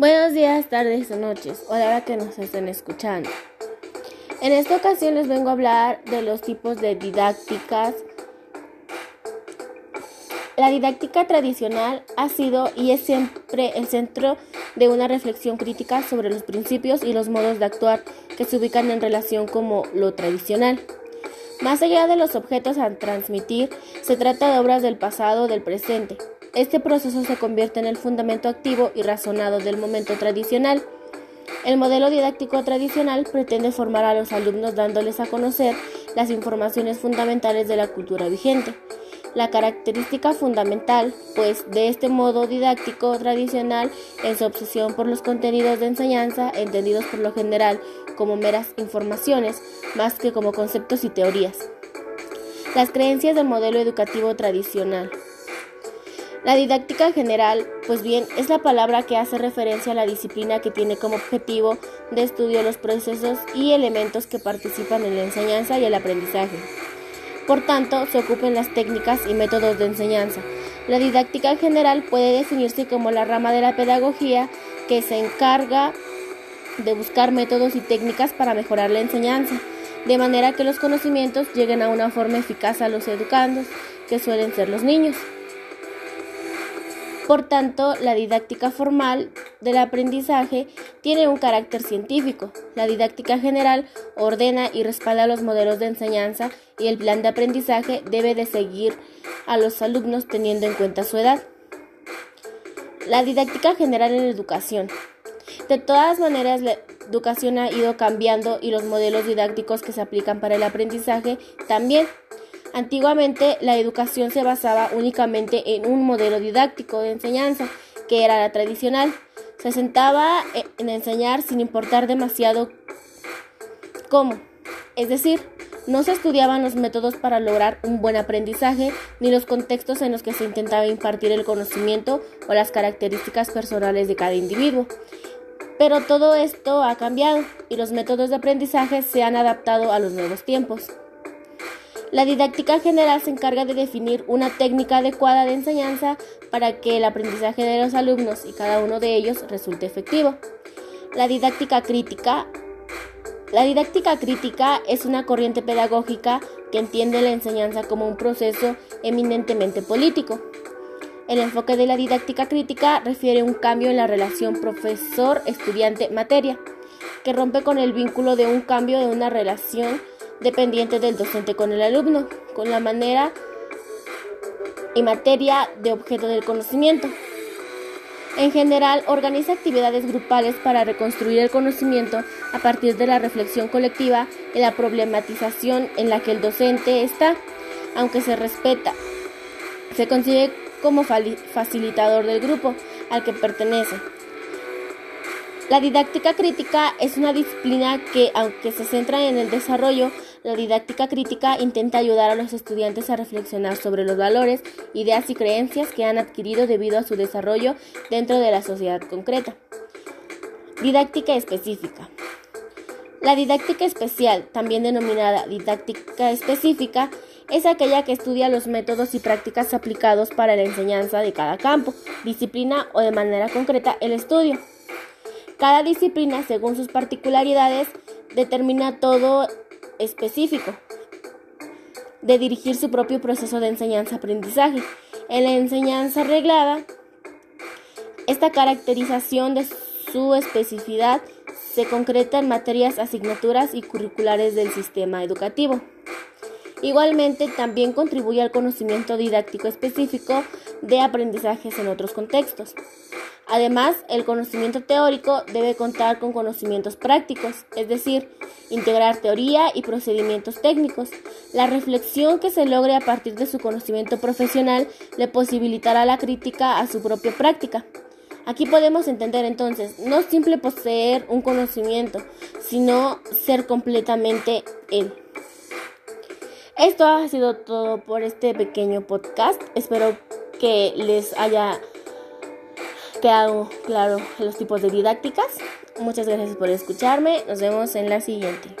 Buenos días, tardes o noches, o la hora que nos estén escuchando. En esta ocasión les vengo a hablar de los tipos de didácticas. La didáctica tradicional ha sido y es siempre el centro de una reflexión crítica sobre los principios y los modos de actuar que se ubican en relación como lo tradicional. Más allá de los objetos a transmitir, se trata de obras del pasado o del presente, este proceso se convierte en el fundamento activo y razonado del momento tradicional. El modelo didáctico tradicional pretende formar a los alumnos dándoles a conocer las informaciones fundamentales de la cultura vigente. La característica fundamental, pues, de este modo didáctico tradicional es su obsesión por los contenidos de enseñanza, entendidos por lo general como meras informaciones, más que como conceptos y teorías. Las creencias del modelo educativo tradicional. La didáctica general, pues bien, es la palabra que hace referencia a la disciplina que tiene como objetivo de estudio los procesos y elementos que participan en la enseñanza y el aprendizaje. Por tanto, se ocupan las técnicas y métodos de enseñanza. La didáctica general puede definirse como la rama de la pedagogía que se encarga de buscar métodos y técnicas para mejorar la enseñanza, de manera que los conocimientos lleguen a una forma eficaz a los educandos, que suelen ser los niños. Por tanto, la didáctica formal del aprendizaje tiene un carácter científico. La didáctica general ordena y respalda los modelos de enseñanza y el plan de aprendizaje debe de seguir a los alumnos teniendo en cuenta su edad. La didáctica general en educación. De todas maneras, la educación ha ido cambiando y los modelos didácticos que se aplican para el aprendizaje también. Antiguamente la educación se basaba únicamente en un modelo didáctico de enseñanza, que era la tradicional. Se sentaba en enseñar sin importar demasiado cómo. Es decir, no se estudiaban los métodos para lograr un buen aprendizaje ni los contextos en los que se intentaba impartir el conocimiento o las características personales de cada individuo. Pero todo esto ha cambiado y los métodos de aprendizaje se han adaptado a los nuevos tiempos. La didáctica general se encarga de definir una técnica adecuada de enseñanza para que el aprendizaje de los alumnos y cada uno de ellos resulte efectivo. La didáctica crítica la didáctica crítica es una corriente pedagógica que entiende la enseñanza como un proceso eminentemente político. El enfoque de la didáctica crítica refiere un cambio en la relación profesor-estudiante-materia, que rompe con el vínculo de un cambio de una relación dependiente del docente con el alumno, con la manera y materia de objeto del conocimiento. En general, organiza actividades grupales para reconstruir el conocimiento a partir de la reflexión colectiva y la problematización en la que el docente está, aunque se respeta. Se consigue como facilitador del grupo al que pertenece. La didáctica crítica es una disciplina que, aunque se centra en el desarrollo, la didáctica crítica intenta ayudar a los estudiantes a reflexionar sobre los valores, ideas y creencias que han adquirido debido a su desarrollo dentro de la sociedad concreta. Didáctica específica. La didáctica especial, también denominada didáctica específica, es aquella que estudia los métodos y prácticas aplicados para la enseñanza de cada campo, disciplina o de manera concreta el estudio. Cada disciplina, según sus particularidades, determina todo específico de dirigir su propio proceso de enseñanza-aprendizaje. En la enseñanza reglada, esta caracterización de su especificidad se concreta en materias, asignaturas y curriculares del sistema educativo. Igualmente, también contribuye al conocimiento didáctico específico de aprendizajes en otros contextos. Además, el conocimiento teórico debe contar con conocimientos prácticos, es decir, integrar teoría y procedimientos técnicos. La reflexión que se logre a partir de su conocimiento profesional le posibilitará la crítica a su propia práctica. Aquí podemos entender entonces, no simple poseer un conocimiento, sino ser completamente él. Esto ha sido todo por este pequeño podcast. Espero que les haya quedado claro los tipos de didácticas. Muchas gracias por escucharme. Nos vemos en la siguiente.